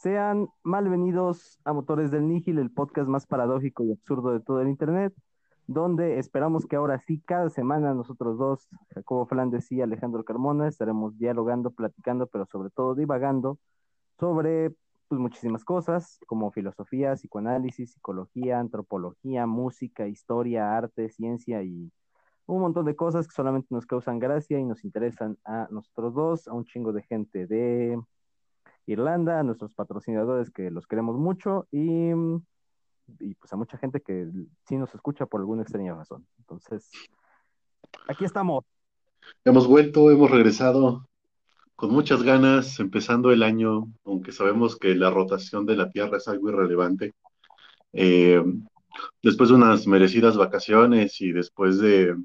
Sean malvenidos a Motores del Nígil, el podcast más paradójico y absurdo de todo el Internet, donde esperamos que ahora sí, cada semana nosotros dos, Jacobo Flandes y Alejandro Carmona, estaremos dialogando, platicando, pero sobre todo divagando sobre pues, muchísimas cosas, como filosofía, psicoanálisis, psicología, antropología, música, historia, arte, ciencia y un montón de cosas que solamente nos causan gracia y nos interesan a nosotros dos, a un chingo de gente de Irlanda, a nuestros patrocinadores que los queremos mucho y, y pues a mucha gente que sí nos escucha por alguna extraña razón. Entonces, aquí estamos. Hemos vuelto, hemos regresado con muchas ganas, empezando el año, aunque sabemos que la rotación de la Tierra es algo irrelevante. Eh, después de unas merecidas vacaciones y después de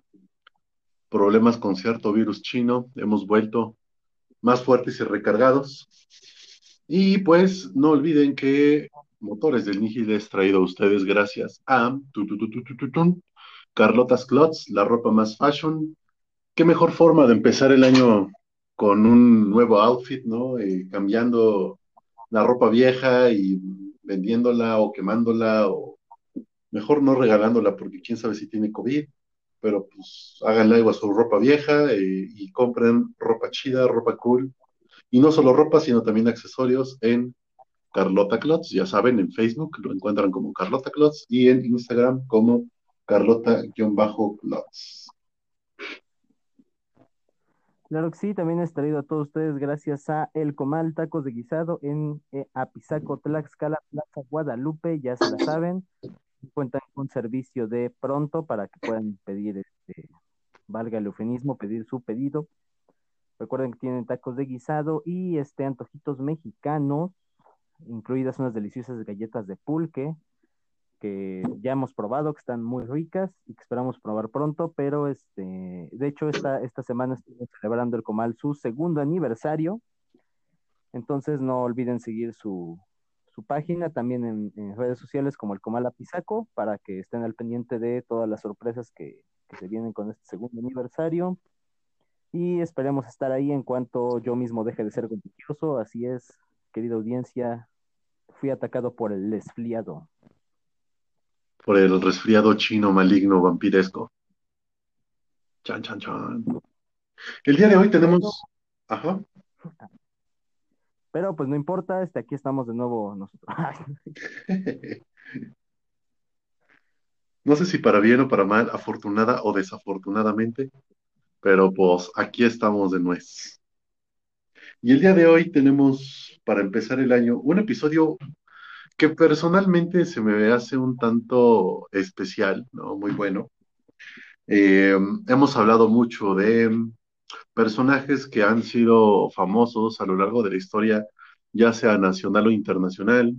problemas con cierto virus chino, hemos vuelto más fuertes y recargados. Y pues no olviden que Motores del Nihil es traído a ustedes gracias a Carlotas Clots, la ropa más fashion. Qué mejor forma de empezar el año con un nuevo outfit, ¿no? Eh, cambiando la ropa vieja y vendiéndola o quemándola o mejor no regalándola porque quién sabe si tiene COVID, pero pues háganle algo a su ropa vieja eh, y compren ropa chida, ropa cool y no solo ropa, sino también accesorios en Carlota Clots. Ya saben, en Facebook lo encuentran como Carlota Clots y en Instagram como Carlota-Clots. Claro que sí, también es traído a todos ustedes gracias a El Comal Tacos de Guisado en eh, Apizaco, Tlaxcala, Plaza Guadalupe, ya se la saben. Cuentan con servicio de pronto para que puedan pedir, este, valga el eufemismo, pedir su pedido Recuerden que tienen tacos de guisado y este antojitos mexicanos, incluidas unas deliciosas galletas de pulque que ya hemos probado, que están muy ricas y que esperamos probar pronto, pero este, de hecho esta, esta semana estamos celebrando el Comal su segundo aniversario, entonces no olviden seguir su, su página también en, redes sociales como el Comal Apizaco para que estén al pendiente de todas las sorpresas que, que se vienen con este segundo aniversario y esperemos estar ahí en cuanto yo mismo deje de ser contagioso. Así es, querida audiencia, fui atacado por el resfriado. Por el resfriado chino maligno vampiresco. Chan, chan, chan. El día de hoy tenemos... Ajá. Pero pues no importa, este, aquí estamos de nuevo nosotros. no sé si para bien o para mal, afortunada o desafortunadamente, pero pues aquí estamos de nuez. Y el día de hoy tenemos, para empezar el año, un episodio que personalmente se me hace un tanto especial, ¿no? Muy bueno. Eh, hemos hablado mucho de personajes que han sido famosos a lo largo de la historia, ya sea nacional o internacional.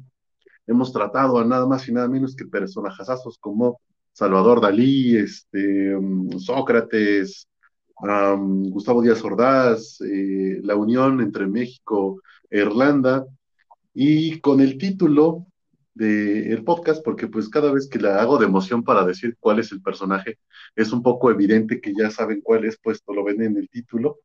Hemos tratado a nada más y nada menos que personajazos como Salvador Dalí, este, Sócrates, Gustavo Díaz Ordaz, eh, la unión entre México e Irlanda, y con el título del podcast, porque pues cada vez que la hago de emoción para decir cuál es el personaje, es un poco evidente que ya saben cuál es, puesto lo ven en el título,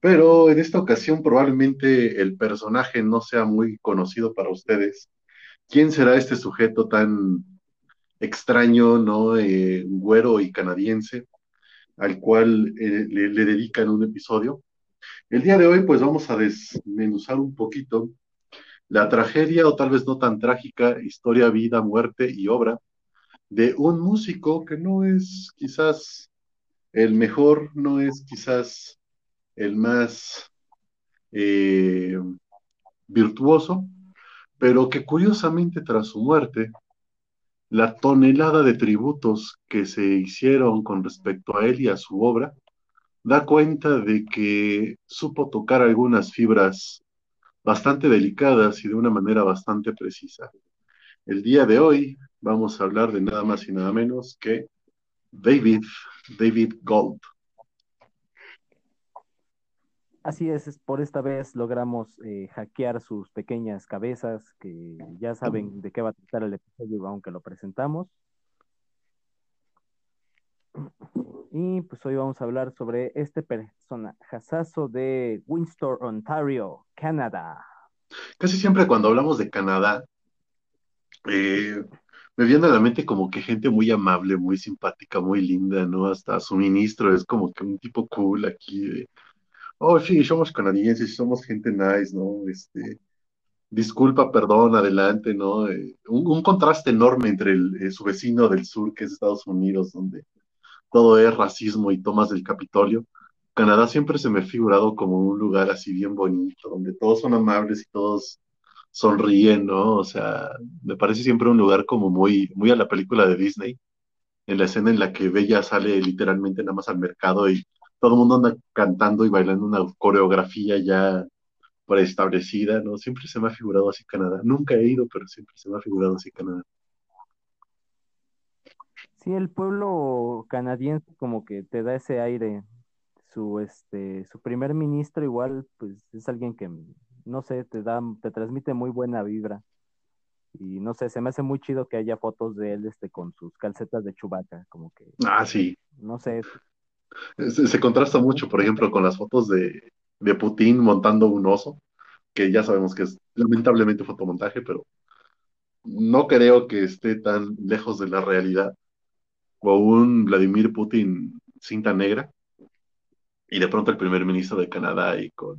pero en esta ocasión probablemente el personaje no sea muy conocido para ustedes. ¿Quién será este sujeto tan extraño, no? Eh, güero y canadiense al cual eh, le, dedican un episodio. El día de hoy, pues vamos a desmenuzar un poquito la tragedia, o tal vez no tan trágica, historia, vida, muerte y obra de un músico que no es quizás el mejor, no es quizás el más eh, virtuoso, pero que curiosamente tras su muerte la tonelada de tributos que se hicieron con respecto a él y a su obra da cuenta de que supo tocar algunas fibras bastante delicadas y de una manera bastante precisa. El día de hoy vamos a hablar de nada más y nada menos que David, David Gold. Así es, por esta vez logramos eh, hackear sus pequeñas cabezas, que ya saben de qué va a tratar el episodio, aunque lo presentamos. Y pues hoy vamos a hablar sobre este personajazo de Windsor, Ontario, Canadá. Casi siempre cuando hablamos de Canadá, eh, me viene a la mente como que gente muy amable, muy simpática, muy linda, ¿no? Hasta su ministro es como que un tipo cool aquí oh, sí, somos canadienses, somos gente nice, ¿no? Este, disculpa, perdón, adelante, ¿no? Eh, un, contraste enorme entre eh, su vecino del sur, que es Estados Unidos, donde todo es racismo y tomas del Capitolio. Canadá siempre se me ha figurado como un lugar así bien bonito, donde todos son amables y todos sonríen, ¿no? O sea, me parece siempre un lugar como muy, muy a la película de Disney, en la escena en la que Bella sale literalmente nada más al mercado y todo el mundo anda cantando y bailando una coreografía ya preestablecida, ¿no? Siempre se me ha figurado así Canadá. Nunca he ido, pero siempre se me ha figurado así Canadá. Sí, el pueblo canadiense como que te da ese aire. Su, este, su primer ministro igual, pues es alguien que, no sé, te da, te transmite muy buena vibra. Y no sé, se me hace muy chido que haya fotos de él, este, con sus calcetas de Chewbacca, como que, Ah, sí. no sé, Se, contrasta mucho, por ejemplo, con las fotos de, de Putin montando un oso, que ya sabemos que es lamentablemente fotomontaje, pero no creo que esté tan lejos de la realidad. O un Vladimir Putin cinta negra, y de pronto el primer ministro de Canadá y con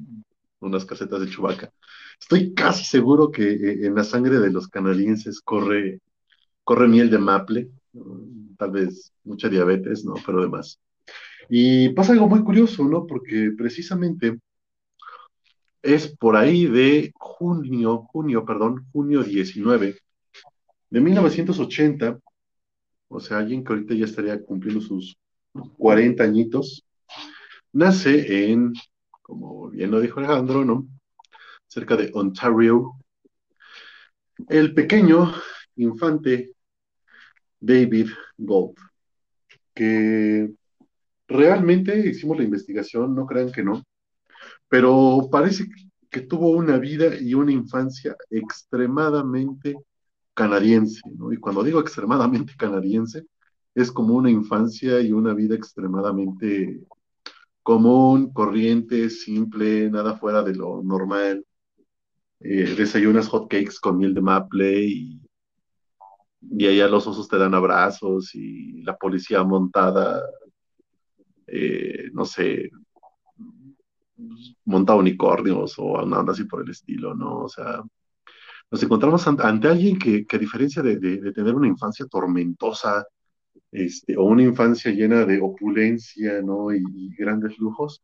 unas casetas de Chewbacca. Estoy casi seguro que eh, en la sangre de los canadienses corre, corre miel de maple, tal vez mucha diabetes, ¿no? Pero demás. Y pasa algo muy curioso, ¿no? Porque precisamente es por ahí de junio, junio, perdón, junio 19 de 1980, o sea, alguien que ahorita ya estaría cumpliendo sus 40 añitos, nace en, como bien lo dijo Alejandro, ¿no? Cerca de Ontario, el pequeño infante David Gold, que realmente hicimos la investigación, no crean que no, pero parece que tuvo una vida y una infancia extremadamente canadiense, ¿no? Y cuando digo extremadamente canadiense, es como una infancia y una vida extremadamente común, corriente, simple, nada fuera de lo normal. Eh, desayunas hot cakes con miel de maple y, y allá los osos te dan abrazos y la policía montada, eh, no sé, monta unicornios o nada así por el estilo, ¿no? O sea, nos encontramos ante, alguien que, a diferencia de, tener una infancia tormentosa, este, o una infancia llena de opulencia, ¿no? Y, y, grandes lujos,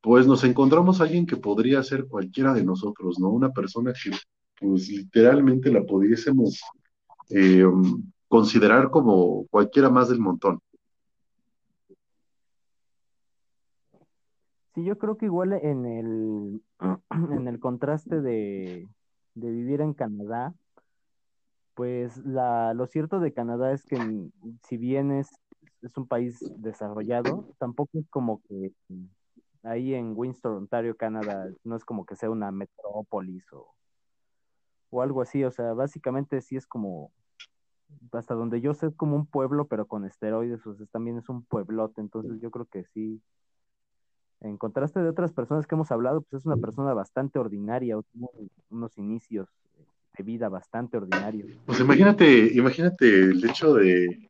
pues nos encontramos a alguien que podría ser cualquiera de nosotros, ¿no? Una persona que, pues literalmente la pudiésemos eh, considerar como cualquiera más del montón. Sí, yo creo que igual en el, en el contraste de, de vivir en Canadá, pues la, lo cierto de Canadá es que si bien es, es un país desarrollado, tampoco es como que ahí en Windsor, Ontario, Canadá, no es como que sea una metrópolis o, o algo así, o sea, básicamente sí es como, hasta donde yo sé, es como un pueblo, pero con esteroides, o sea, también es un pueblote, entonces yo creo que sí, en contraste de otras personas que hemos hablado, pues es una persona bastante ordinaria, tuvo unos inicios de vida bastante ordinarios. Pues imagínate, imagínate el hecho de,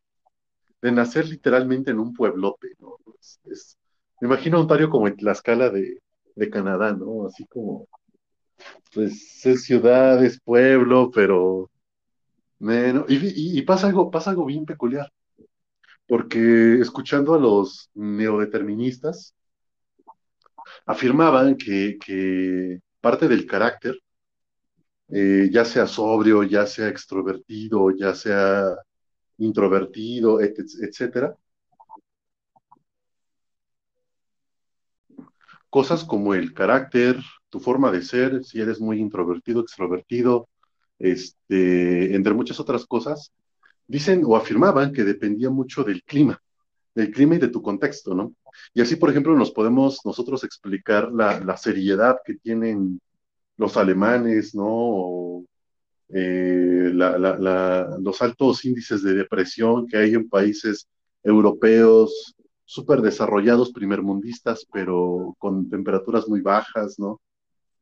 nacer literalmente en un pueblote, ¿no? Me imagino a Ontario como en la escala de, Canadá, ¿no? Así como, pues es ciudad, es pueblo, pero y, y, pasa algo, pasa algo bien peculiar, porque escuchando a los neodeterministas, afirmaban que, parte del carácter, eh, ya sea sobrio, ya sea extrovertido, ya sea introvertido, etcétera, cosas como el carácter, tu forma de ser, si eres muy introvertido, extrovertido, este, entre muchas otras cosas, dicen o afirmaban que dependía mucho del clima, del clima y de tu contexto, ¿no? Y así, por ejemplo, nos podemos nosotros explicar la, la seriedad que tienen los alemanes, ¿no? O, eh, la, la, los altos índices de depresión que hay en países europeos súper desarrollados, primermundistas, pero con temperaturas muy bajas, ¿no?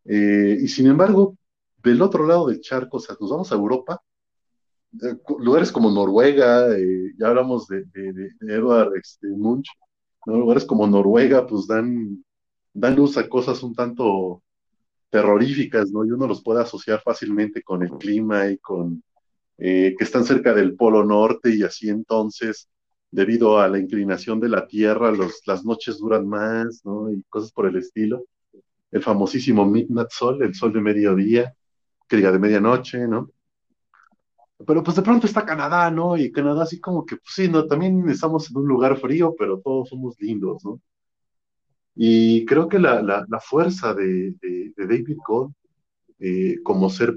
Eh, y sin embargo, del otro lado del charco, o sea, nos vamos a Europa, eh, lugares como Noruega, ya hablamos de, de, Edward este, Munch, lugares como Noruega, pues dan, dan luz a cosas un tanto terroríficas, ¿no? Y uno los puede asociar fácilmente con el clima y con eh, que están cerca del Polo Norte y así entonces, debido a la inclinación de la Tierra, las noches duran más, ¿no? Y cosas por el estilo. El famosísimo Midnight Sol, el sol de mediodía, que diga de medianoche, ¿no? Pero pues de pronto está Canadá, ¿no? Y Canadá así como que, pues sí, ¿no? También estamos en un lugar frío, pero todos somos lindos, ¿no? Y creo que la, la, fuerza de, de, David Gold eh, como ser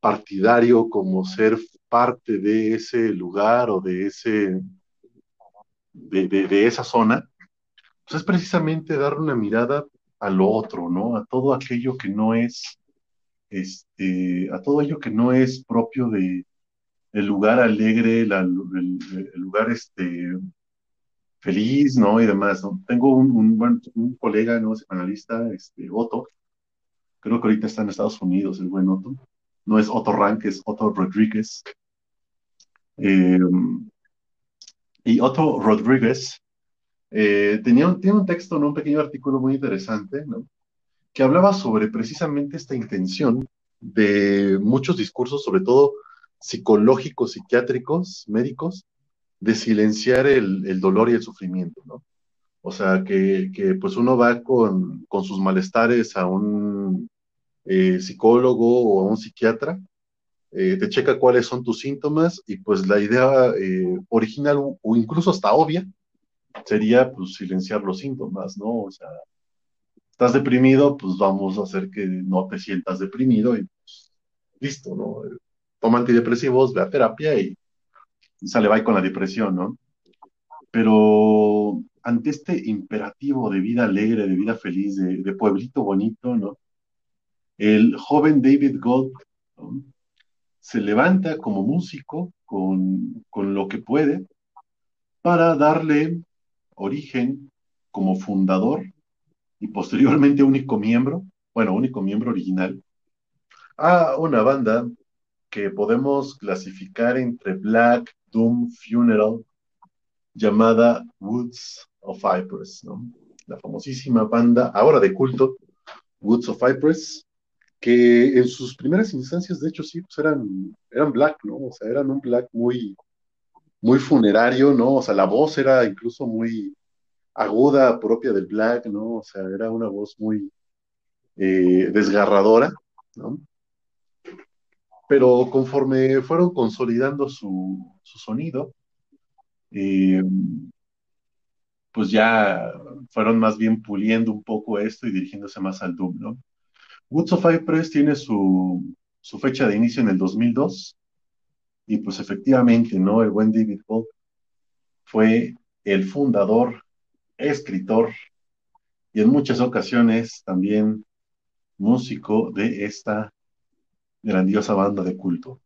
partidario, como ser parte de ese lugar o de ese de, de, esa zona, pues es precisamente dar una mirada a lo otro, ¿no? A todo aquello que no es, este, a todo aquello que no es propio de el lugar alegre, el, lugar este, feliz, ¿no? Y demás, ¿no? Tengo un, un, colega, ¿no? Analista, este, Otto, creo que ahorita está en Estados Unidos, el buen Otto, no es Otto Rank, es Otto Rodríguez. Eh, y Otto Rodríguez eh, tenía un, tiene un texto, ¿no? un pequeño artículo muy interesante, ¿no? Que hablaba sobre precisamente esta intención de muchos discursos, sobre todo psicológicos, psiquiátricos, médicos, de silenciar el, dolor y el sufrimiento, ¿no? O sea, que, pues uno va con, con, sus malestares a un eh, psicólogo o a un psiquiatra, eh, te checa cuáles son tus síntomas y pues la idea eh, original o, incluso hasta obvia sería pues silenciar los síntomas, ¿no? O sea, estás deprimido, pues vamos a hacer que no te sientas deprimido y pues listo, ¿no? Toma antidepresivos, ve a terapia y sale va con la depresión, ¿no? Pero ante este imperativo de vida alegre, de vida feliz, de, pueblito bonito, ¿no? El joven David Gold se levanta como músico con, con lo que puede para darle origen como fundador y posteriormente único miembro, bueno, único miembro original, a una banda que podemos clasificar entre Black, Doom, Funeral, llamada Woods of Cypress, ¿no? La famosísima banda, ahora de culto, Woods of Cypress, que en sus primeras instancias, de hecho, sí, pues eran, eran black, ¿no? O sea, eran un black muy, muy funerario, ¿no? O sea, la voz era incluso muy aguda, propia del black, ¿no? O sea, era una voz muy eh, desgarradora, ¿no? pero conforme fueron consolidando su, sonido, eh, pues ya fueron más bien puliendo un poco esto y dirigiéndose más al Doom, ¿no? Woods of Press tiene su, fecha de inicio en el 2002 y pues efectivamente, ¿no? El buen David Bob fue el fundador, escritor y en muchas ocasiones también músico de esta grandiosa banda de culto.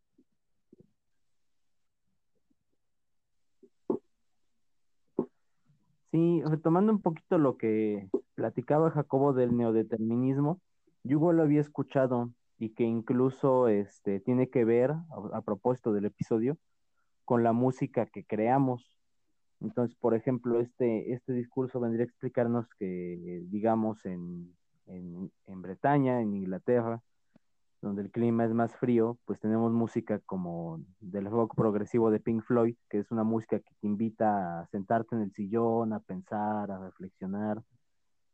Sí, retomando un poquito lo que platicaba Jacobo del neodeterminismo, yo lo había escuchado y que incluso este, tiene que ver, a, propósito del episodio, con la música que creamos. Entonces, por ejemplo, este, este discurso vendría a explicarnos que, digamos, en, en, en Bretaña, en Inglaterra, donde el clima es más frío, pues tenemos música como del rock progresivo de Pink Floyd, que es una música que te invita a sentarte en el sillón, a pensar, a reflexionar,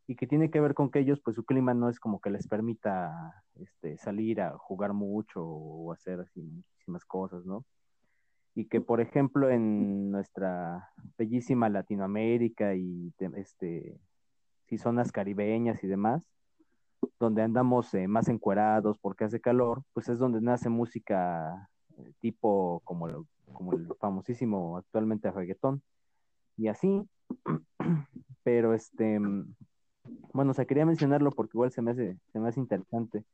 y que tiene que ver con que ellos, pues su clima no es como que les permita este, salir a jugar mucho o hacer así muchísimas cosas, ¿no? Y que, por ejemplo, en nuestra bellísima Latinoamérica y este, si zonas caribeñas y demás, donde andamos eh, más encuerados porque hace calor, pues es donde nace música eh, tipo como, como el famosísimo actualmente reggaetón. Y así, pero este, bueno, o sea, quería mencionarlo porque igual se me hace, se me hace interesante.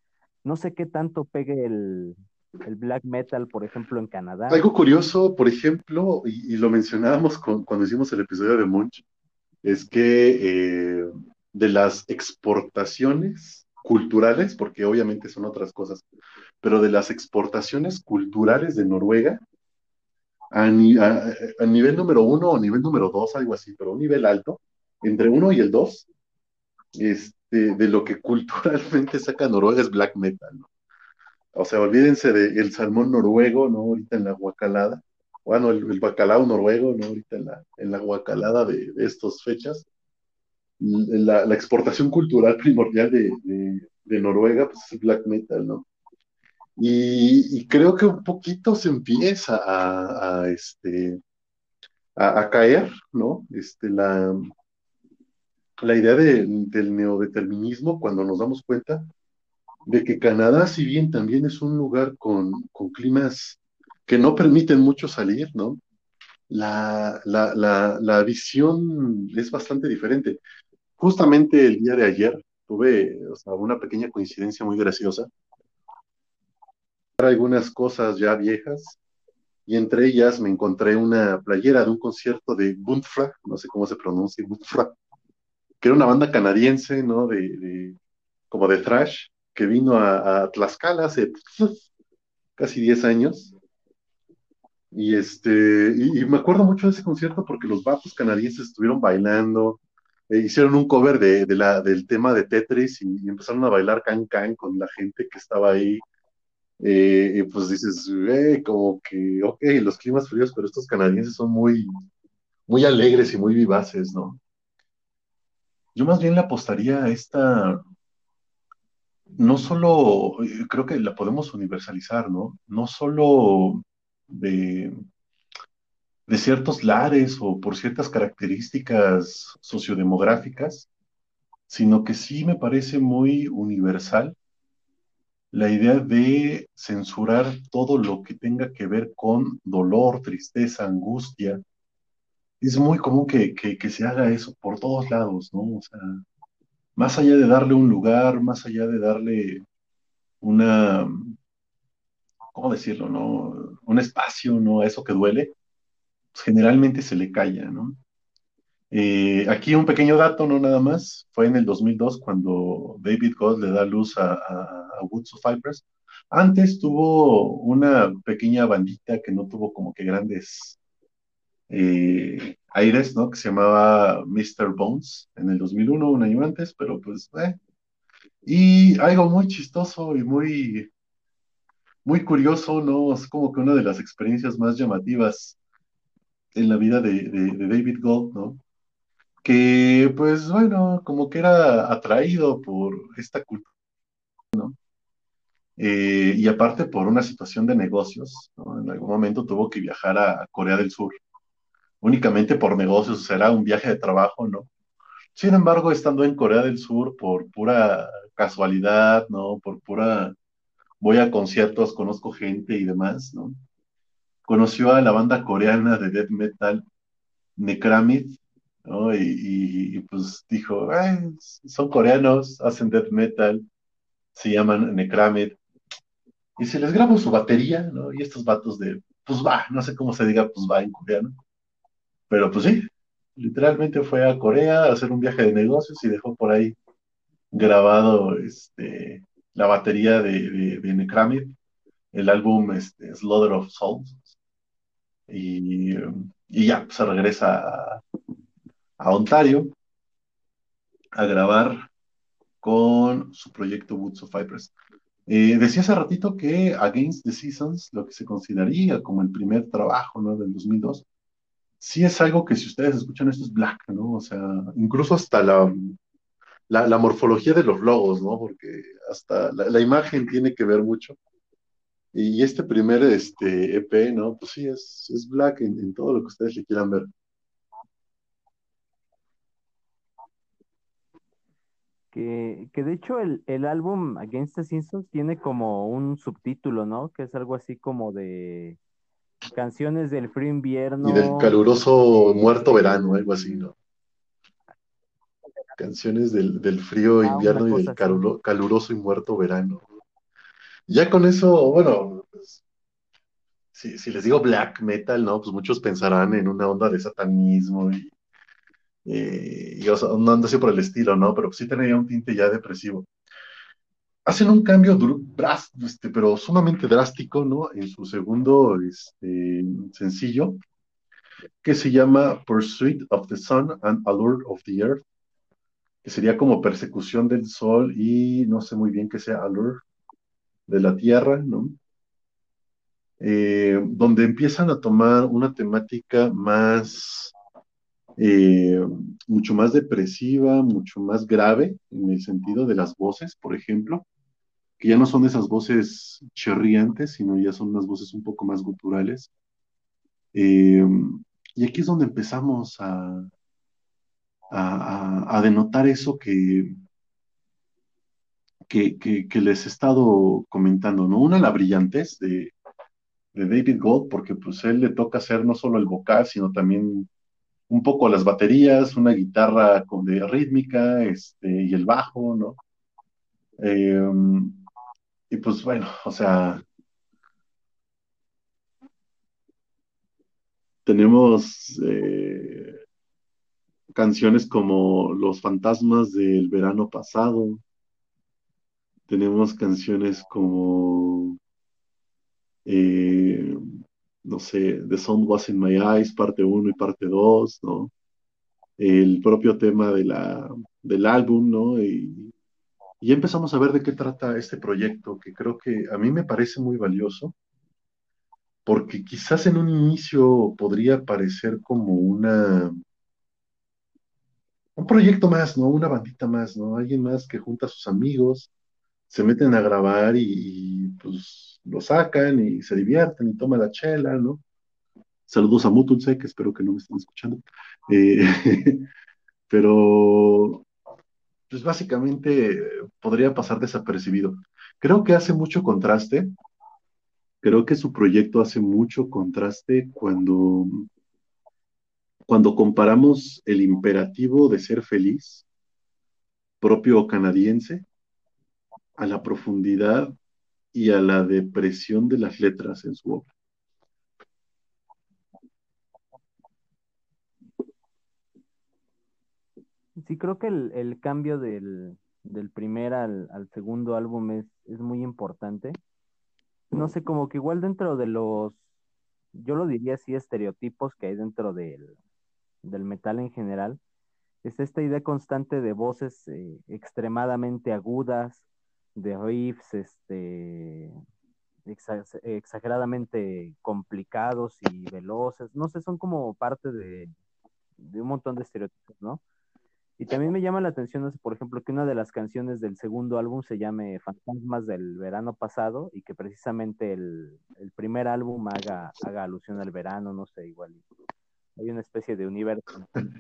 No sé qué tanto pegue el, el black metal, por ejemplo, en Canadá. Algo curioso, por ejemplo, y, lo mencionábamos cuando hicimos el episodio de Munch, es que eh, de las exportaciones culturales, porque obviamente son otras cosas, pero de las exportaciones culturales de Noruega, a, nivel número uno o nivel número dos, algo así, pero un nivel alto, entre uno y el dos, este, de lo que culturalmente saca Noruega es black metal, ¿no? O sea, olvídense del salmón noruego, ¿no? Ahorita en la guacalada. Bueno, el, bacalao noruego, ¿no? Ahorita en la, en la guacalada de, de estas fechas. La, la, exportación cultural primordial de, de, Noruega, pues es black metal, ¿no? Y, creo que un poquito se empieza a, a este, a, caer, ¿no? Este, la, la idea del neodeterminismo cuando nos damos cuenta de que Canadá, si bien también es un lugar con, climas que no permiten mucho salir, ¿no? La, la, visión es bastante diferente. Justamente el día de ayer tuve una pequeña coincidencia muy graciosa. Algunas cosas ya viejas y entre ellas me encontré una playera de un concierto de Buntfra, no sé cómo se pronuncia, Buntfra, que era una banda canadiense, ¿no? De, como de thrash, que vino a, Tlaxcala hace casi 10 años. Y este, y, me acuerdo mucho de ese concierto porque los vatos canadienses estuvieron bailando, e hicieron un cover de, la, del tema de Tetris y, empezaron a bailar can can con la gente que estaba ahí. Eh, y pues dices, eh, como que, ok, los climas fríos, pero estos canadienses son muy, muy alegres y muy vivaces, ¿no? Yo más bien le apostaría a esta, no solo, eh, creo que la podemos universalizar, ¿no? No solo de, de ciertos lares o por ciertas características sociodemográficas, sino que sí me parece muy universal la idea de censurar todo lo que tenga que ver con dolor, tristeza, angustia, es muy común que, se haga eso por todos lados, ¿no? O sea, más allá de darle un lugar, más allá de darle una, ¿cómo decirlo, no? Un espacio, ¿no? A eso que duele, pues generalmente se le calla, ¿no? Eh, aquí un pequeño dato, no nada más, fue en el 2002 cuando David God le da luz a, a Woods of Cypress. Antes tuvo una pequeña bandita que no tuvo como que grandes eh, Aires, ¿no? Que se llamaba Mr. Bones en el 2001, un año antes, pero pues, eh. Y algo muy chistoso y muy, muy curioso, ¿no? Es como que una de las experiencias más llamativas en la vida de, David Gold, ¿no? Que, pues, bueno, como que era atraído por esta cultura, ¿no? Eh, y aparte por una situación de negocios, ¿no? En algún momento tuvo que viajar a Corea del Sur únicamente por negocios, será un viaje de trabajo, ¿no? Sin embargo, estando en Corea del Sur por pura casualidad, ¿no? Por pura, voy a conciertos, conozco gente y demás, ¿no? Conoció a la banda coreana de death metal, Necramid, ¿no? Y, pues dijo, son coreanos, hacen death metal, se llaman Necramid. Y se les grabó su batería, ¿no? Y estos vatos de, pues va, no sé cómo se diga, pues va en coreano pero pues sí, literalmente fue a Corea a hacer un viaje de negocios y dejó por ahí grabado este, la batería de, de, Necramid, el álbum este, Slaughter of Souls. Y, ya, se regresa a, Ontario a grabar con su proyecto Woods of Vipers. Eh, decía hace ratito que Against the Seasons, lo que se consideraría como el primer trabajo ¿no? del 2002, sí es algo que si ustedes escuchan esto es black, ¿no? O sea, incluso hasta la, la, morfología de los logos, ¿no? Porque hasta la, imagen tiene que ver mucho. Y este primer este, EP, ¿no? Pues sí, es, es black en, todo lo que ustedes le quieran ver. Que, que de hecho el, el álbum Against the Simpsons tiene como un subtítulo, ¿no? Que es algo así como de canciones del frío invierno. Y del caluroso muerto verano, algo así, ¿no? Canciones del, frío ah, invierno y del caluroso y muerto verano. Ya con eso, bueno, pues, si, les digo black metal, ¿no? Pues muchos pensarán en una onda de satanismo y, y, no ando así por el estilo, ¿no? Pero sí tenía un tinte ya depresivo. Hacen un cambio este, pero sumamente drástico, ¿no? En su segundo este, sencillo, que se llama Pursuit of the Sun and Allure of the Earth, que sería como persecución del sol y no sé muy bien qué sea Allure de la Tierra, ¿no? Eh, donde empiezan a tomar una temática más, eh, mucho más depresiva, mucho más grave, en el sentido de las voces, por ejemplo, que ya no son esas voces chirriantes, sino ya son unas voces un poco más guturales. Eh, y aquí es donde empezamos a, a, denotar eso que, que, que, les he estado comentando, ¿no? Una, la brillantez de, de David Gold, porque pues él le toca hacer no solo el vocal, sino también un poco las baterías, una guitarra con de rítmica, este, y el bajo, ¿no? Eh, y pues bueno, o sea, tenemos eh, canciones como Los fantasmas del verano pasado, tenemos canciones como eh, no sé, The Sun Was in My Eyes, parte 1 y parte 2, ¿no? El propio tema de la, del álbum, ¿no? Y, y empezamos a ver de qué trata este proyecto, que creo que a mí me parece muy valioso, porque quizás en un inicio podría parecer como una un proyecto más, ¿no? Una bandita más, ¿no? Alguien más que junta a sus amigos, se meten a grabar y, pues lo sacan y se divierten y toman la chela, ¿no? Saludos a Mutunse, que espero que no me estén escuchando. Eh, pero, pues básicamente podría pasar desapercibido. Creo que hace mucho contraste. Creo que su proyecto hace mucho contraste cuando, cuando comparamos el imperativo de ser feliz, propio canadiense, a la profundidad y a la depresión de las letras en su obra. Sí, creo que el, cambio del, primer al, segundo álbum es, es muy importante. No sé, como que igual dentro de los, yo lo diría así, estereotipos que hay dentro del, del metal en general, es esta idea constante de voces eh, extremadamente agudas, de riffs este, exageradamente complicados y veloces. No sé, son como parte de, un montón de estereotipos, ¿no? Y también me llama la atención, por ejemplo, que una de las canciones del segundo álbum se llame Fantasmas del verano pasado y que precisamente el, primer álbum haga, haga alusión al verano, no sé, igual. Hay una especie de universo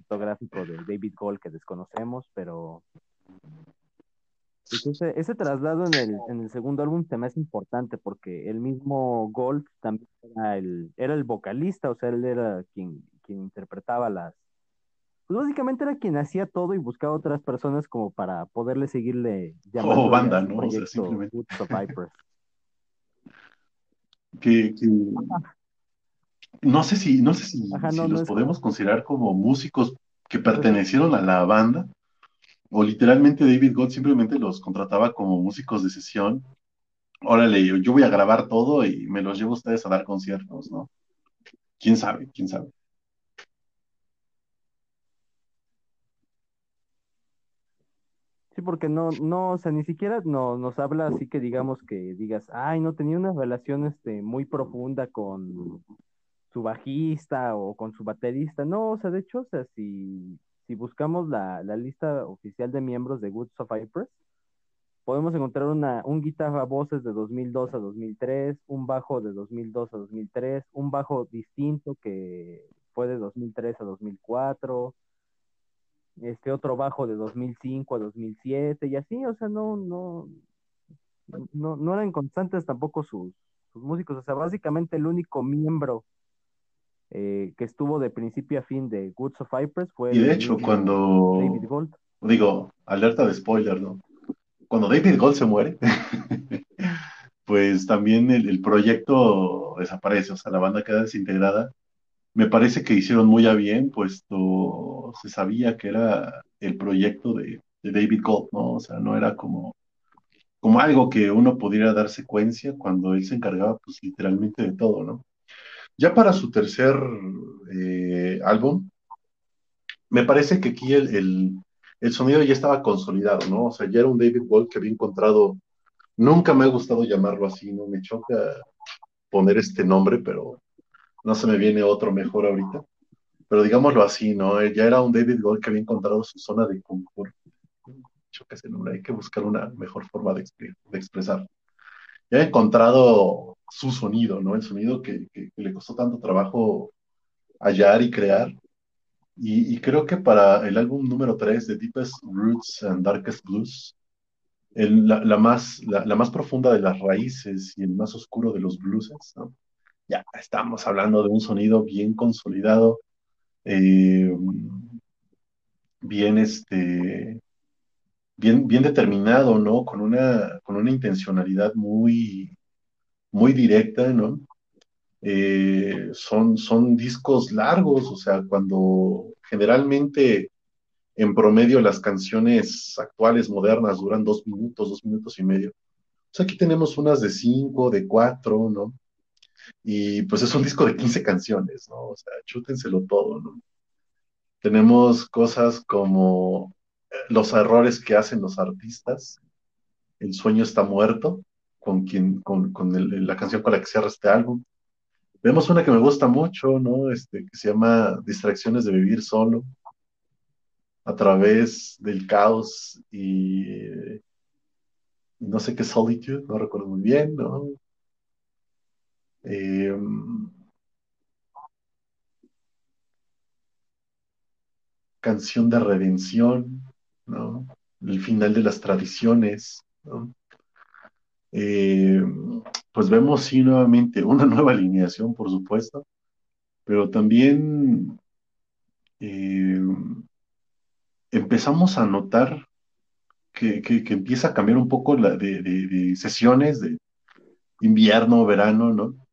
fotográfico de David Gold que desconocemos, pero entonces, ese traslado en el, en el segundo álbum se me hace importante porque el mismo Gold también era el, era el vocalista, o sea, él era quien, quien interpretaba las... Pues básicamente era quien hacía todo y buscaba otras personas como para poderle seguirle llamando. Oh, banda, ¿no? O sea, simplemente. que, no sé si, no sé si, los podemos considerar como músicos que pues pertenecieron a la banda o literalmente David Gold simplemente los contrataba como músicos de sesión. Órale, yo voy a grabar todo y me los llevo a ustedes a dar conciertos, ¿no? ¿Quién sabe? ¿Quién sabe? Sí, porque no, no, o sea, ni siquiera no, nos habla así que digamos que digas, ay, no, tenía una relación este, muy profunda con su bajista o con su baterista. No, o sea, de hecho, o sea, si si buscamos la, lista oficial de miembros de Goods of Cypress, podemos encontrar una, un guitarra voces de 2002 a 2003, un bajo de 2002 a 2003, un bajo distinto que fue de 2003 a 2004, este otro bajo de 2005 a 2007 y así, o sea, no, no, no, no eran constantes tampoco sus, sus músicos, o sea, básicamente el único miembro eh, que estuvo de principio a fin de Goods of Cypress fue... Y de hecho, cuando... David Gold. Digo, alerta de spoiler, ¿no? Cuando David Gold se muere, pues también el, proyecto desaparece, o sea, la banda queda desintegrada. Me parece que hicieron muy a bien, puesto se sabía que era el proyecto de, David Gold, ¿no? O sea, no era como como algo que uno pudiera dar secuencia cuando él se encargaba pues literalmente de todo, ¿no? Ya para su tercer eh, álbum, me parece que aquí el, el, el, sonido ya estaba consolidado, ¿no? O sea, ya era un David Gold que había encontrado, nunca me ha gustado llamarlo así, ¿no? Me choca poner este nombre, pero no se me viene otro mejor ahorita. Pero digámoslo así, ¿no? Ya era un David Gold que había encontrado su zona de confort. Choca ese nombre, hay que buscar una mejor forma de, de expresar. Ya ha encontrado su sonido, ¿no? El sonido que, que, que le costó tanto trabajo hallar y crear y, y, creo que para el álbum número 3 de Deepest Roots and Darkest Blues, el, la, la, más, la, la, más profunda de las raíces y el más oscuro de los blueses, ¿no? ya estamos hablando de un sonido bien consolidado, eh, bien, este, bien, bien determinado, ¿no? Con una, con una intencionalidad muy, muy directa, ¿no? Eh, son, son discos largos, o sea, cuando generalmente en promedio las canciones actuales, modernas, duran dos minutos, dos minutos y medio. Pues aquí tenemos unas de cinco, de cuatro, ¿no? Y pues es un disco de 15 canciones, ¿no? O sea, chútenselo todo, ¿no? Tenemos cosas como los errores que hacen los artistas, El sueño está muerto, con, quien, con, con la canción con la que cierra este álbum. Vemos una que me gusta mucho, ¿no? Este, que se llama Distracciones de vivir solo, a través del caos y no sé qué solitude, no recuerdo muy bien, ¿no? Eh, canción de redención, ¿no? El final de las tradiciones, ¿no? Eh, pues vemos sí nuevamente una nueva alineación, por supuesto, pero también eh, empezamos a notar que, que, empieza a cambiar un poco la de, de, sesiones de invierno, verano, ¿no?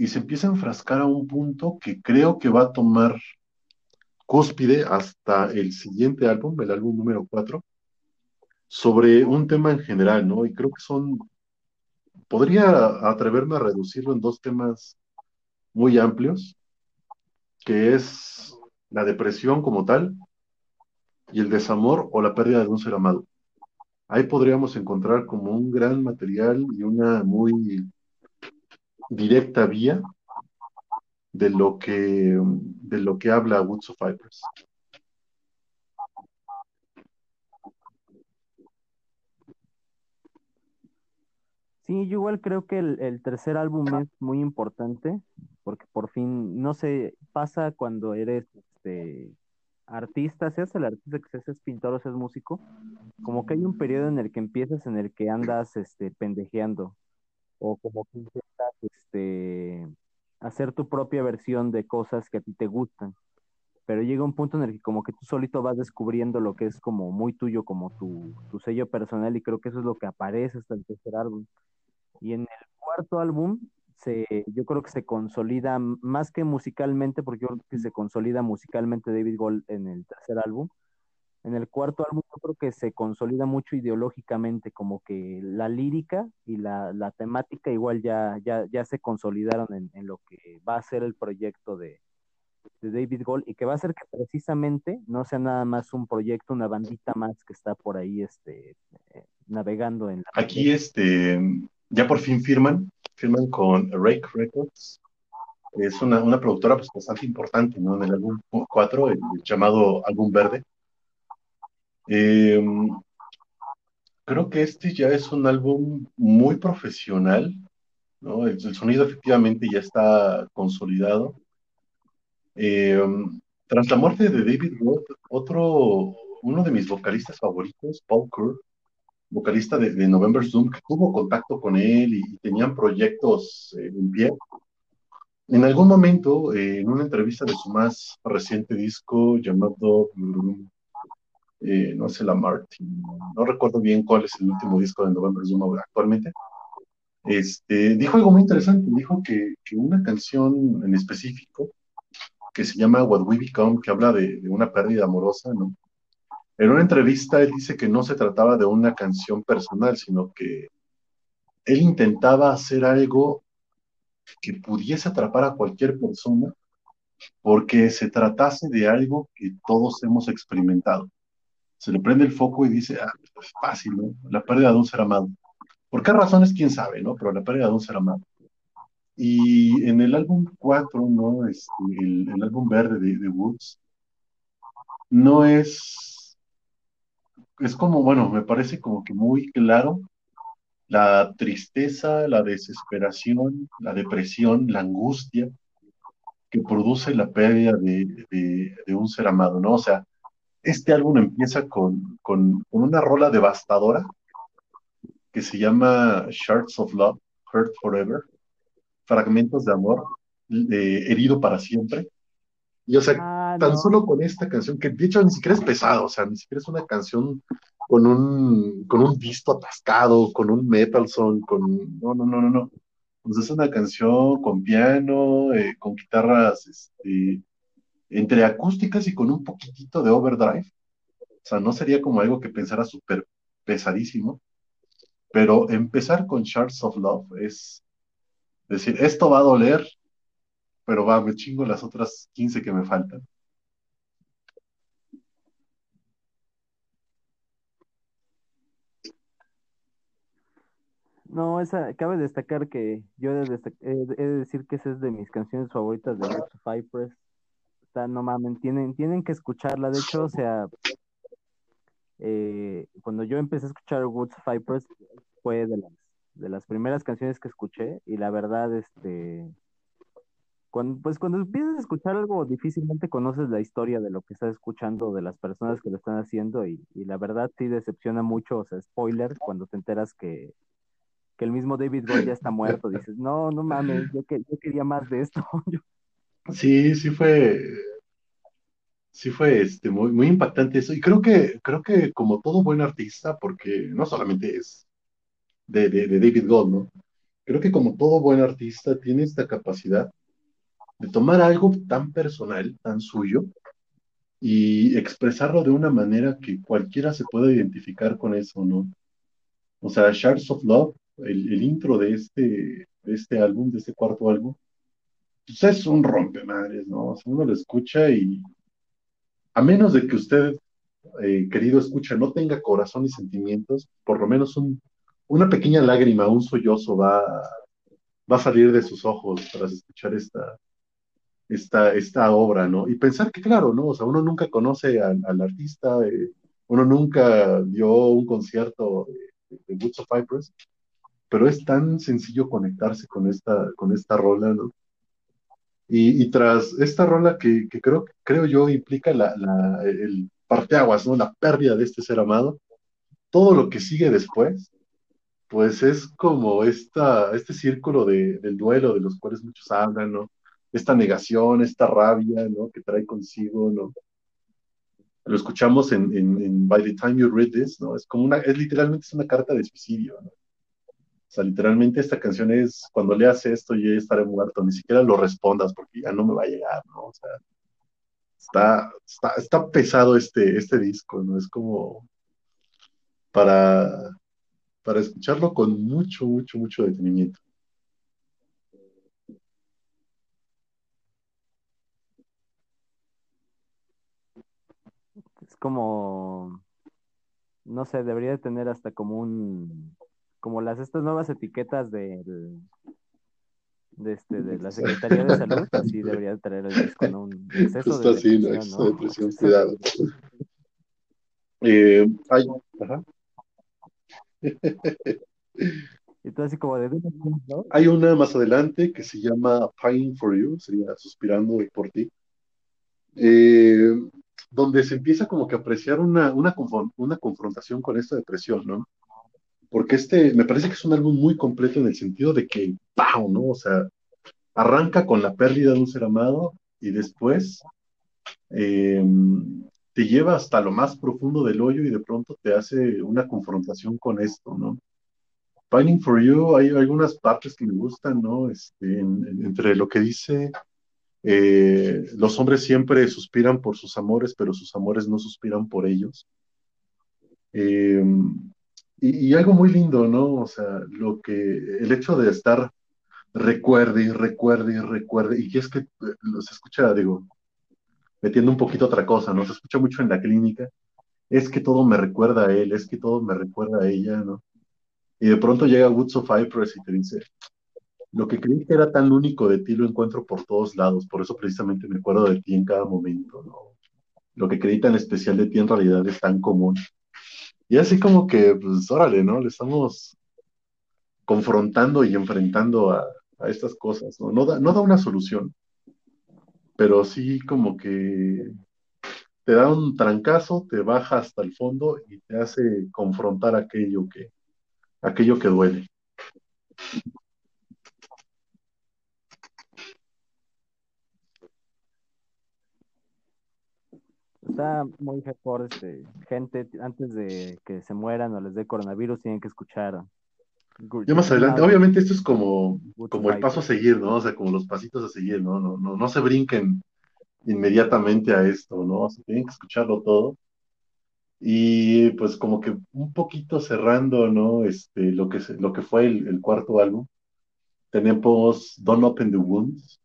Y se empieza a enfrascar a un punto que creo que va a tomar cúspide hasta el siguiente álbum, el álbum número 4, sobre un tema en general, ¿no? Y creo que son, podría atreverme a reducirlo en dos temas muy amplios, que es la depresión como tal y el desamor o la pérdida de un ser amado. Ahí podríamos encontrar como un gran material y una muy directa vía de lo que, de lo que habla Woods of. Sí, yo igual creo que el, tercer álbum es muy importante porque por fin, no sé, pasa cuando eres este, artista, seas el artista que seas pintor o seas músico, como que hay un periodo en el que empiezas en el que andas este, pendejeando o como que intentas este, hacer tu propia versión de cosas que a ti te gustan. Pero llega un punto en el que como que tú solito vas descubriendo lo que es como muy tuyo, como tu, tu sello personal, y creo que eso es lo que aparece hasta el tercer álbum. Y en el cuarto álbum, se, yo creo que se consolida más que musicalmente, porque yo creo que se consolida musicalmente David Gold en el tercer álbum. En el cuarto álbum yo creo que se consolida mucho ideológicamente, como que la lírica y la, la temática igual ya, ya, ya se consolidaron en, en, lo que va a ser el proyecto de, de David Gold y que va a ser que precisamente no sea nada más un proyecto, una bandita más que está por ahí este, eh, navegando en la... Aquí este, ya por fin firman, firman con Rake Records, es una, una productora pues, bastante importante ¿no? en el álbum 4, el, el llamado álbum verde. Eh, creo que este ya es un álbum muy profesional, ¿no? El, sonido efectivamente ya está consolidado. Eh, tras la muerte de David Roth, otro, uno de mis vocalistas favoritos, Paul Kerr, vocalista de, de November's Doom, que tuvo contacto con él y, tenían proyectos eh, en pie. En algún momento, en una entrevista de su más reciente disco llamado eh, no sé, la Martin, no recuerdo bien cuál es el último disco de November's Doom actualmente, este, dijo algo muy interesante, dijo que, que, una canción en específico, que se llama What We Become, que habla de, de una pérdida amorosa, ¿no? En una entrevista él dice que no se trataba de una canción personal, sino que él intentaba hacer algo que pudiese atrapar a cualquier persona porque se tratase de algo que todos hemos experimentado. Se le prende el foco y dice, ah, es pues, fácil, ¿no? La pérdida de un ser amado. ¿Por qué razones? Quién sabe, ¿no? Pero la pérdida de un ser amado. Y en el álbum 4, ¿no? Este, el, álbum verde de, de Woods, no es, es como, bueno, me parece como que muy claro la tristeza, la desesperación, la depresión, la angustia que produce la pérdida de, un ser amado, ¿no? O sea, este álbum empieza con, una rola devastadora que se llama Shards of Love, Hurt Forever, fragmentos de amor, eh, herido para siempre. Y o sea, ah, tan solo con esta canción, que de hecho ni siquiera es pesado, o sea, ni siquiera es una canción con un, con un visto atascado, con un metal song, con... No, no, no, no, no. Pues es una canción con piano, eh, con guitarras este, entre acústicas y con un poquitito de overdrive. O sea, no sería como algo que pensara súper pesadísimo. Pero empezar con Shards of Love es decir, esto va a doler, pero va, me chingo las otras 15 que me faltan. No, esa, cabe destacar que yo he de, decir que esa es de mis canciones favoritas de of Cypress. Está, no mames, tienen, tienen que escucharla. De hecho, o sea, eh, cuando yo empecé a escuchar Woods Cypress fue de las, de las primeras canciones que escuché y la verdad, este, cuando, pues cuando empiezas a escuchar algo, difícilmente conoces la historia de lo que estás escuchando, de las personas que lo están haciendo y, y la verdad sí decepciona mucho, o sea, spoiler, cuando te enteras que que el mismo David Gold ya está muerto. Dices, no, no mames, yo, que, yo quería más de esto. Sí, sí fue, sí fue este, muy, muy impactante eso. Y creo que, creo que como todo buen artista, porque no solamente es de, de, David Gold. Creo que como todo buen artista tiene esta capacidad de tomar algo tan personal, tan suyo, y expresarlo de una manera que cualquiera se pueda identificar con eso, ¿no? O sea, Shards of Love el, intro de este, de este álbum, de este cuarto álbum, pues es un rompemadres, ¿no? O sea, uno lo escucha y a menos de que usted, eh, querido escucha, no tenga corazón y sentimientos, por lo menos un, una pequeña lágrima, un sollozo va, va a salir de sus ojos tras escuchar esta, esta, esta obra, ¿no? Y pensar que, claro, ¿no? O sea, uno nunca conoce al, artista, eh, uno nunca dio un concierto de Woods of Cypress, pero es tan sencillo conectarse con esta, con esta rola, ¿no? Y, tras esta rola que, creo, creo yo implica la, la, el parteaguas, ¿no? La pérdida de este ser amado, todo lo que sigue después, pues es como esta, este círculo de, del duelo de los cuales muchos hablan, ¿no? Esta negación, esta rabia, ¿no? Que trae consigo, ¿no? Lo escuchamos en, en, en By the Time You Read This, ¿no? Es como una, es literalmente es una carta de suicidio, ¿no? O sea, literalmente esta canción es, cuando leas esto yo estaré muerto, ni siquiera lo respondas porque ya no me va a llegar, ¿no? O sea, está, está, pesado este, este disco, ¿no? Es como para, para escucharlo con mucho, mucho, mucho detenimiento. Es como, no sé, debería tener hasta como un como las estas nuevas etiquetas de, de, este, de la Secretaría de Salud, así debería traer el disco, ¿no? Un exceso de así, ¿no? depresión, cuidado. Eh, hay, ajá. Y así como de... Hay una más adelante que se llama Pine for You, sería Suspirando por ti, eh, donde se empieza como que a apreciar una, una, una confrontación con esta depresión, ¿no? Porque este me parece que es un álbum muy completo en el sentido de que, ¡pau! ¿no? O sea, arranca con la pérdida de un ser amado y después eh, te lleva hasta lo más profundo del hoyo y de pronto te hace una confrontación con esto, ¿no? Pining for You, hay algunas partes que me gustan, ¿no? Este, entre lo que dice, eh, los hombres siempre suspiran por sus amores, pero sus amores no suspiran por ellos. Eh, y, y algo muy lindo, ¿no? O sea, lo que, el hecho de estar recuerde y recuerde y recuerde, y es que eh, se escucha, digo, metiendo un poquito otra cosa, ¿no? Se escucha mucho en la clínica, es que todo me recuerda a él, es que todo me recuerda a ella, ¿no? Y de pronto llega Woods of Cypress y te dice, lo que creí que era tan único de ti lo encuentro por todos lados, por eso precisamente me acuerdo de ti en cada momento, ¿no? Lo que creí tan especial de ti en realidad es tan común. Y así como que, pues, órale, ¿no? Le estamos confrontando y enfrentando a, a estas cosas, ¿no? No da, no da una solución, pero sí como que te da un trancazo, te baja hasta el fondo y te hace confrontar aquello que, aquello que duele. Está muy hardcore, este, gente, antes de que se mueran o les dé coronavirus, tienen que escuchar. Ya más adelante, obviamente esto es como, como el paso a seguir, ¿no? O sea, como los pasitos a seguir, ¿no? No, no, no se brinquen inmediatamente a esto, ¿no? O sea, tienen que escucharlo todo. Y pues como que un poquito cerrando, ¿no? Este, lo que, lo que fue el, el cuarto álbum, tenemos Don't Open the Wounds,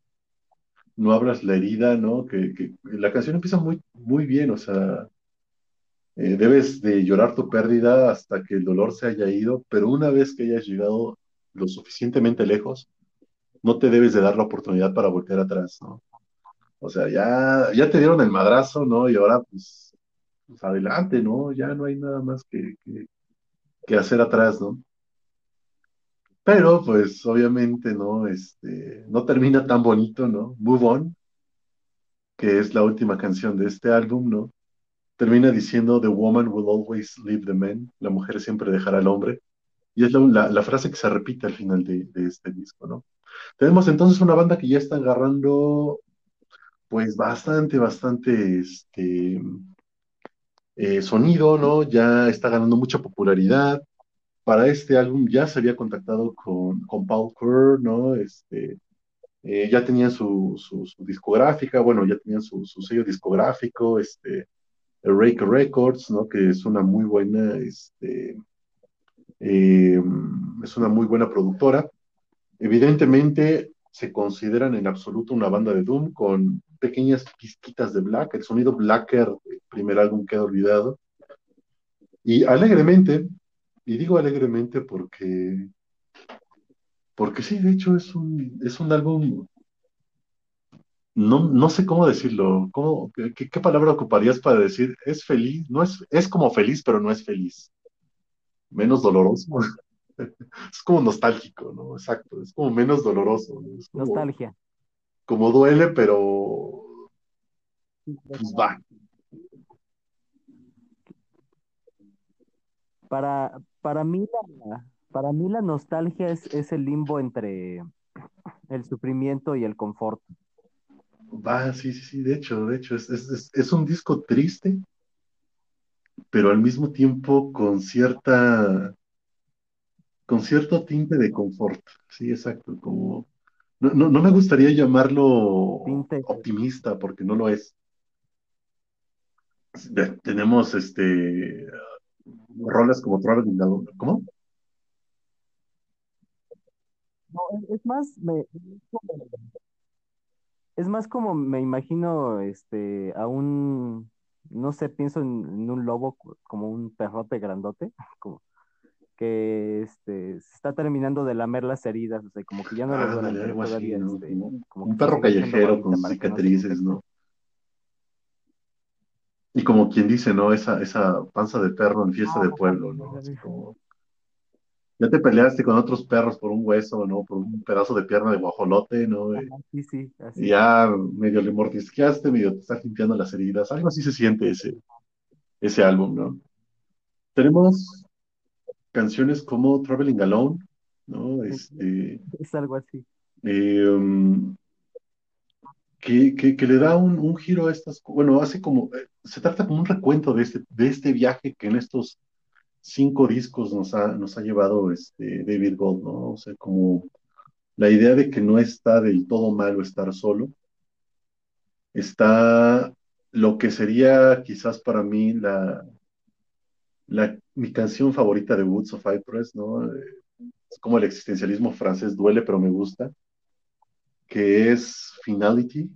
No abras la herida, ¿no? Que, la canción empieza muy, muy bien, o sea, eh, debes de llorar tu pérdida hasta que el dolor se haya ido, pero una vez que hayas llegado lo suficientemente lejos, no te debes de dar la oportunidad para voltear atrás, ¿no? O sea, ya, ya te dieron el madrazo, ¿no? Y ahora, pues, pues adelante, ¿no? Ya no hay nada más que, que, que hacer atrás, ¿no? Pero, pues, obviamente, ¿no? Este, no termina tan bonito, ¿no? Move On, que es la última canción de este álbum, ¿no? Termina diciendo, The woman will always leave the man, la mujer siempre dejará al hombre. Y es la, frase que se repite al final de, de, este disco, ¿no? Tenemos entonces una banda que ya está agarrando, pues, bastante, bastante, este, eh, sonido, ¿no? Ya está ganando mucha popularidad para este álbum ya se había contactado con, con Paul Kerr, ¿no? Este, eh, ya tenían su, su, discográfica, bueno, ya tenían su, su sello discográfico, este, Rake Records, ¿no? Que es una muy buena, este, eh, es una muy buena productora. Evidentemente se consideran en absoluto una banda de Doom con pequeñas pizquitas de Black, el sonido Blacker, el primer álbum queda olvidado. Y alegremente, y digo alegremente porque, porque sí, de hecho es un, es un álbum, no, no sé cómo decirlo, ¿cómo, qué, qué, palabra ocuparías para decir es feliz? No es, es como feliz, pero no es feliz. Menos doloroso. es como nostálgico, ¿no? Exacto, es como menos doloroso. ¿no? Es como, Nostalgia. Como duele, pero pues va. Para, para mí la, para mí la nostalgia es, es el limbo entre el sufrimiento y el confort. Va, sí, sí, sí, de hecho, de hecho, es, es, es, un disco triste, pero al mismo tiempo con cierta, con cierto tinte de confort. Sí, exacto, como, no, no, no me gustaría llamarlo Tinte. optimista, porque no lo es. Tenemos este rolas como Traveling Alone. ¿Cómo? No, es, más, me, es más como me imagino este a un, no sé, pienso en, en un lobo co- como un perrote grandote, como que este se está terminando de lamer las heridas, o sea, como que ya no le así, todavía ¿no? este, como un perro callejero con cicatrices. ¿no? Y como quien dice, ¿no? Esa, esa panza de perro en fiesta de pueblo, ¿no? Así como, ya te peleaste con otros perros por un hueso, ¿no? Por un pedazo de pierna de guajolote, ¿no? Ajá, sí, sí, y ya medio le mordisqueaste, medio te estás limpiando las heridas. Algo así se siente ese, ese álbum, ¿no? Tenemos canciones como Traveling Alone, ¿no? Este, Es algo así. eh, um, que, le da un, un, giro a estas, bueno, hace como, eh, se trata como un recuento de este, de este viaje que en estos cinco discos nos ha, nos ha llevado este David Gold, ¿no? O sea, como la idea de que no está del todo malo estar solo, está lo que sería quizás para mí la, la, mi canción favorita de Woods of Cypress, ¿no? Eh, Es como el existencialismo francés, duele pero me gusta, que es Finality.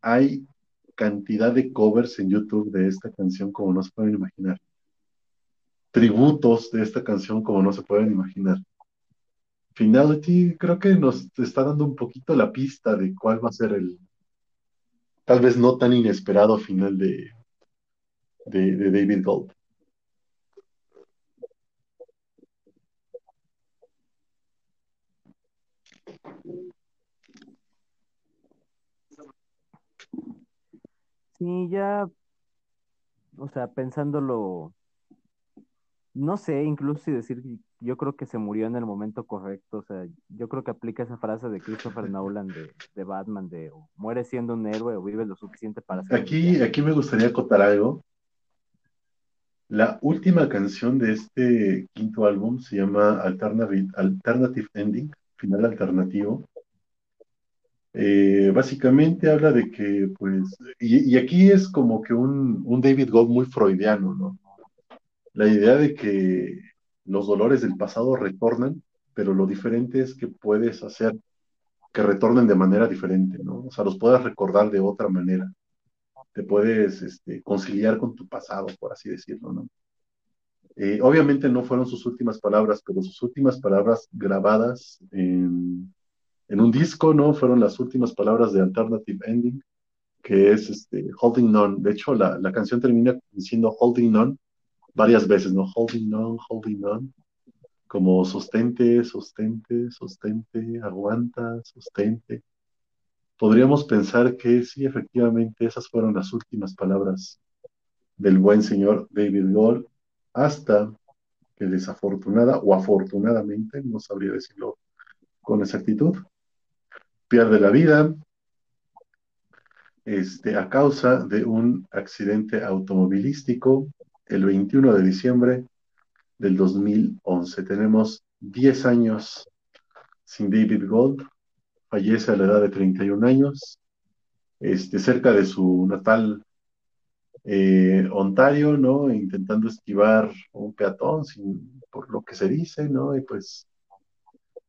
Hay cantidad de covers en YouTube de esta canción como no se pueden imaginar. Tributos de esta canción como no se pueden imaginar. Finality creo que nos está dando un poquito la pista de cuál va a ser el tal vez no tan inesperado final de, de, de David Gold. Sí, ya, o sea, pensándolo, no sé, incluso si decir, yo creo que se murió en el momento correcto, o sea, yo creo que aplica esa frase de Christopher Nolan de, de Batman, de o muere siendo un héroe o vive lo suficiente para ser Aquí, aquí me gustaría acotar algo. La última canción de este quinto álbum se llama Alternative, Alternative Ending, final alternativo. Eh, básicamente habla de que, pues, y, aquí es como que un, David Gold muy freudiano, ¿no? La idea de que los dolores del pasado retornan, pero lo diferente es que puedes hacer que retornen de manera diferente, ¿no? O sea, los puedes recordar de otra manera. Te puedes este, conciliar con tu pasado, por así decirlo, ¿no? Eh, obviamente no fueron sus últimas palabras, pero sus últimas palabras grabadas en, en, un disco, ¿no? Fueron las últimas palabras de Alternative Ending, que es este, Holding On. De hecho, la, la canción termina diciendo Holding On varias veces, ¿no? Holding On, Holding On, como sostente, sostente, sostente, aguanta, sostente. Podríamos pensar que sí, efectivamente, esas fueron las últimas palabras del buen señor David Gold hasta que desafortunada o afortunadamente, no sabría decirlo con exactitud, pierde la vida este, a causa de un accidente automovilístico el 21 de diciembre del 2011. Tenemos 10 años sin David Gold, fallece a la edad de 31 años, este, cerca de su natal eh, Ontario, ¿no? Intentando esquivar un peatón, sin, por lo que se dice, ¿no? Y pues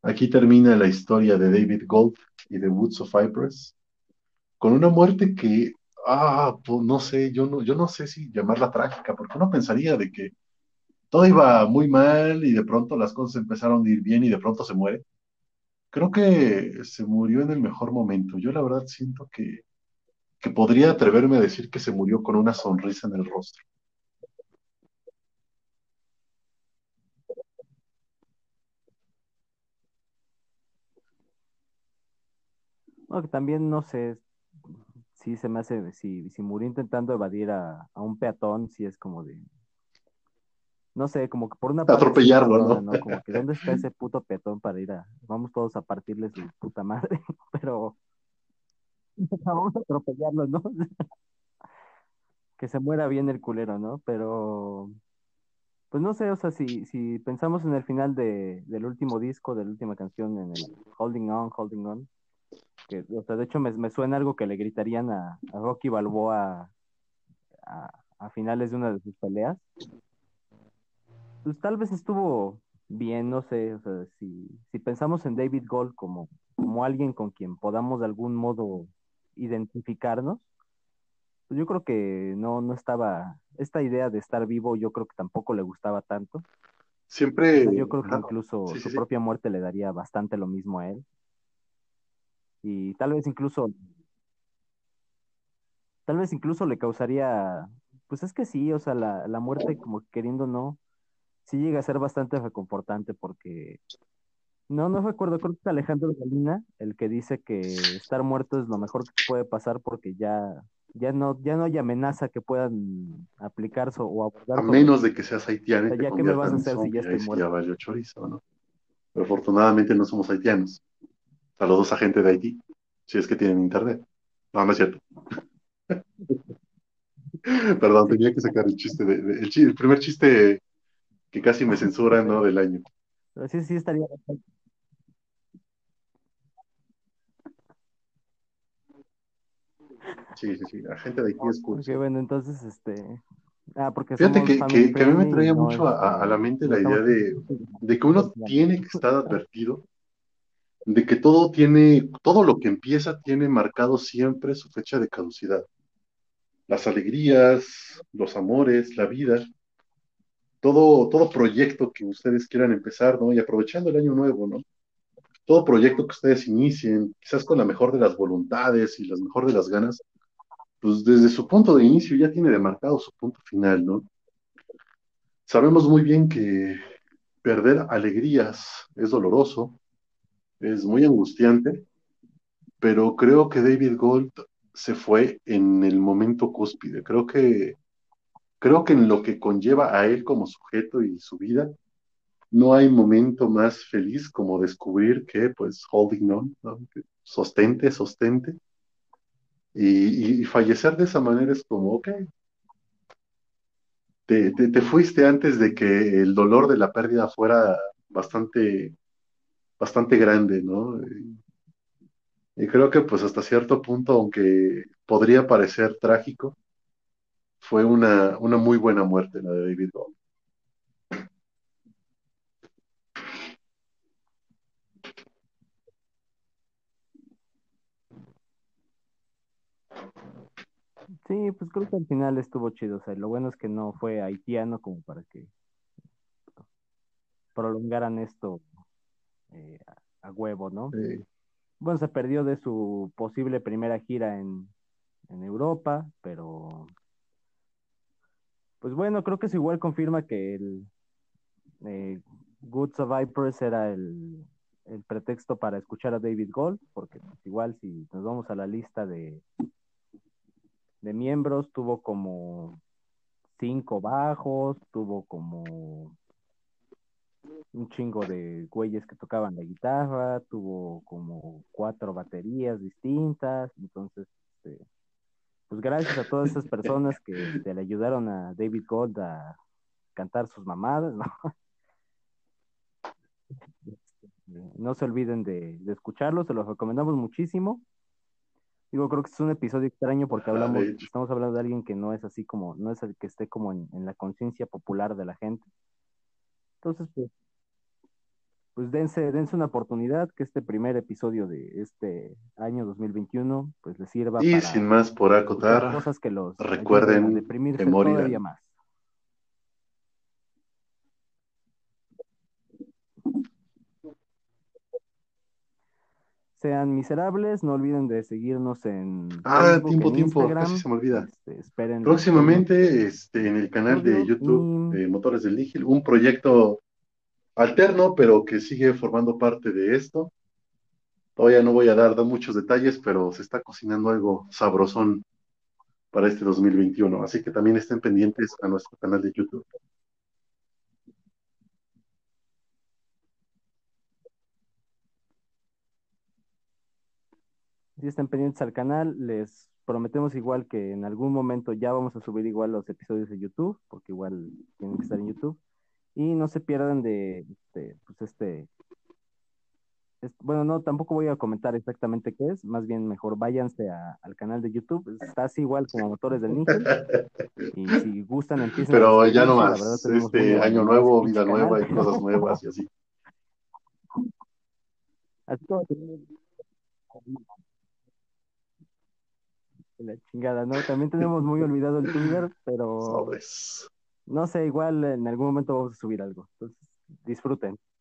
aquí termina la historia de David Gold y de Woods of Cypress, con una muerte que, ah, pues no sé, yo no, yo no sé si llamarla trágica, porque uno pensaría de que todo iba muy mal y de pronto las cosas empezaron a ir bien y de pronto se muere. Creo que se murió en el mejor momento. Yo la verdad siento que que podría atreverme a decir que se murió con una sonrisa en el rostro. Bueno, que también no sé si se me hace, si, si murió intentando evadir a, a un peatón, si es como de, no sé, como que por una parte Atropellarlo. ¿no? Como que ¿dónde está ese puto peatón para ir a, vamos todos a partirle su puta madre? Pero vamos a atropellarlo, ¿no? Que se muera bien el culero, ¿no? Pero, pues no sé, o sea, si, si pensamos en el final de, del último disco, de la última canción, en el Holding On, Holding On, que, o sea, de hecho me, me suena algo que le gritarían a, a Rocky Balboa a, a finales de una de sus peleas. Pues tal vez estuvo bien, no sé, o sea, si, si pensamos en David Gold como, como alguien con quien podamos de algún modo identificarnos, pues yo creo que no, no estaba, esta idea de estar vivo yo creo que tampoco le gustaba tanto. O Siempre, sea, yo creo que incluso sí, sí, su sí. propia muerte le daría bastante lo mismo a él. Y tal vez incluso, tal vez incluso le causaría, pues es que sí, o sea, la, la muerte como queriendo no, sí llega a ser bastante reconfortante porque No, no recuerdo, creo que es Alejandro Galina el que dice que estar muerto es lo mejor que puede pasar porque ya, ya no, ya no hay amenaza que puedan aplicar so- o A abordar sobre menos de que seas haitiano sea, ya qué me vas a hacer si ya estoy ya muerto. valió chorizo, ¿no? Pero afortunadamente no somos haitianos. Saludos a gente de Haití, si es que tienen internet. No, no es cierto. Perdón, tenía que sacar el chiste de, de- el, primer chiste que casi me censuran, ¿no? Del año. pero sí, sí estaría bastante. Sí, sí, sí. La gente de Haití es Ok, cursi. bueno, entonces, este, Ah, porque Fíjate que, que- que a mí me traía no, mucho a, a- la mente la idea de, de que uno tiene que estar advertido de que todo tiene, todo lo que empieza tiene marcado siempre su fecha de caducidad. Las alegrías, los amores, la vida, todo, todo proyecto que ustedes quieran empezar, ¿no? Y aprovechando el año nuevo, ¿no? Todo proyecto que ustedes inicien, quizás con la mejor de las voluntades y la mejor de las ganas, pues desde su punto de inicio ya tiene demarcado su punto final, ¿no? Sabemos muy bien que perder alegrías es doloroso, es muy angustiante, pero creo que David Gold se fue en el momento cúspide. Creo que, creo que en lo que conlleva a él como sujeto y su vida, no hay momento más feliz como descubrir que, pues, holding on, sostente, sostente. Y, y fallecer de esa manera es como, ok, te, te fuiste antes de que el dolor de la pérdida fuera bastante, bastante grande, ¿no? Y creo que pues hasta cierto punto, aunque podría parecer trágico, fue una, una muy buena muerte la de David Bowie. Sí, pues creo que al final estuvo chido. O sea, lo bueno es que no fue haitiano como para que prolongaran esto eh, a, huevo, ¿no? Eh, Bueno, se perdió de su posible primera gira en, en Europa, pero pues bueno, creo que eso igual confirma que el eh, Good Survivors era el, el pretexto para escuchar a David Gold, porque pues, igual si nos vamos a la lista de, de miembros, tuvo como cinco bajos, tuvo como un chingo de güeyes que tocaban la guitarra, tuvo como cuatro baterías distintas, entonces, este, pues gracias a todas esas personas que este, le ayudaron a David Gold a cantar sus mamadas, ¿no? No se olviden de, de escucharlo, se los recomendamos muchísimo. Digo, creo que es un episodio extraño porque hablamos, estamos hablando de alguien que no es así como, no es el que esté como en, en la conciencia popular de la gente. Entonces, pues, pues dense, dense una oportunidad que este primer episodio de este año 2021 pues les sirva y para sin más por acotar, cosas que los ayuden a recuerden deprimirse que morirán. todavía más. Sean miserables, no olviden de seguirnos en Ah, Facebook, tiempo, en tiempo, Instagram. casi se me olvida. Este, esperen Próximamente, este, en el canal de YouTube de Motores del Nígil, un proyecto alterno, pero que sigue formando parte de esto. Todavía no voy a dar, dar muchos detalles, pero se está cocinando algo sabrosón para este 2021. Así que también estén pendientes a nuestro canal de YouTube. Si están pendientes al canal, les prometemos igual que en algún momento ya vamos a subir igual los episodios de YouTube, porque igual tienen que estar en YouTube. Y no se pierdan de este, pues este, es- bueno, no, tampoco voy a comentar exactamente qué es, más bien mejor váyanse a- al canal de YouTube, está así igual como Motores del Níquel, y si gustan empiecen a Pero ya no más. Este año nuevo, vida nueva y cosas nuevas y así. Así como tenemos- la chingada, ¿no? También tenemos muy olvidado el Twitter, pero Sobres. no sé, igual en algún momento vamos a subir algo. Entonces, disfruten.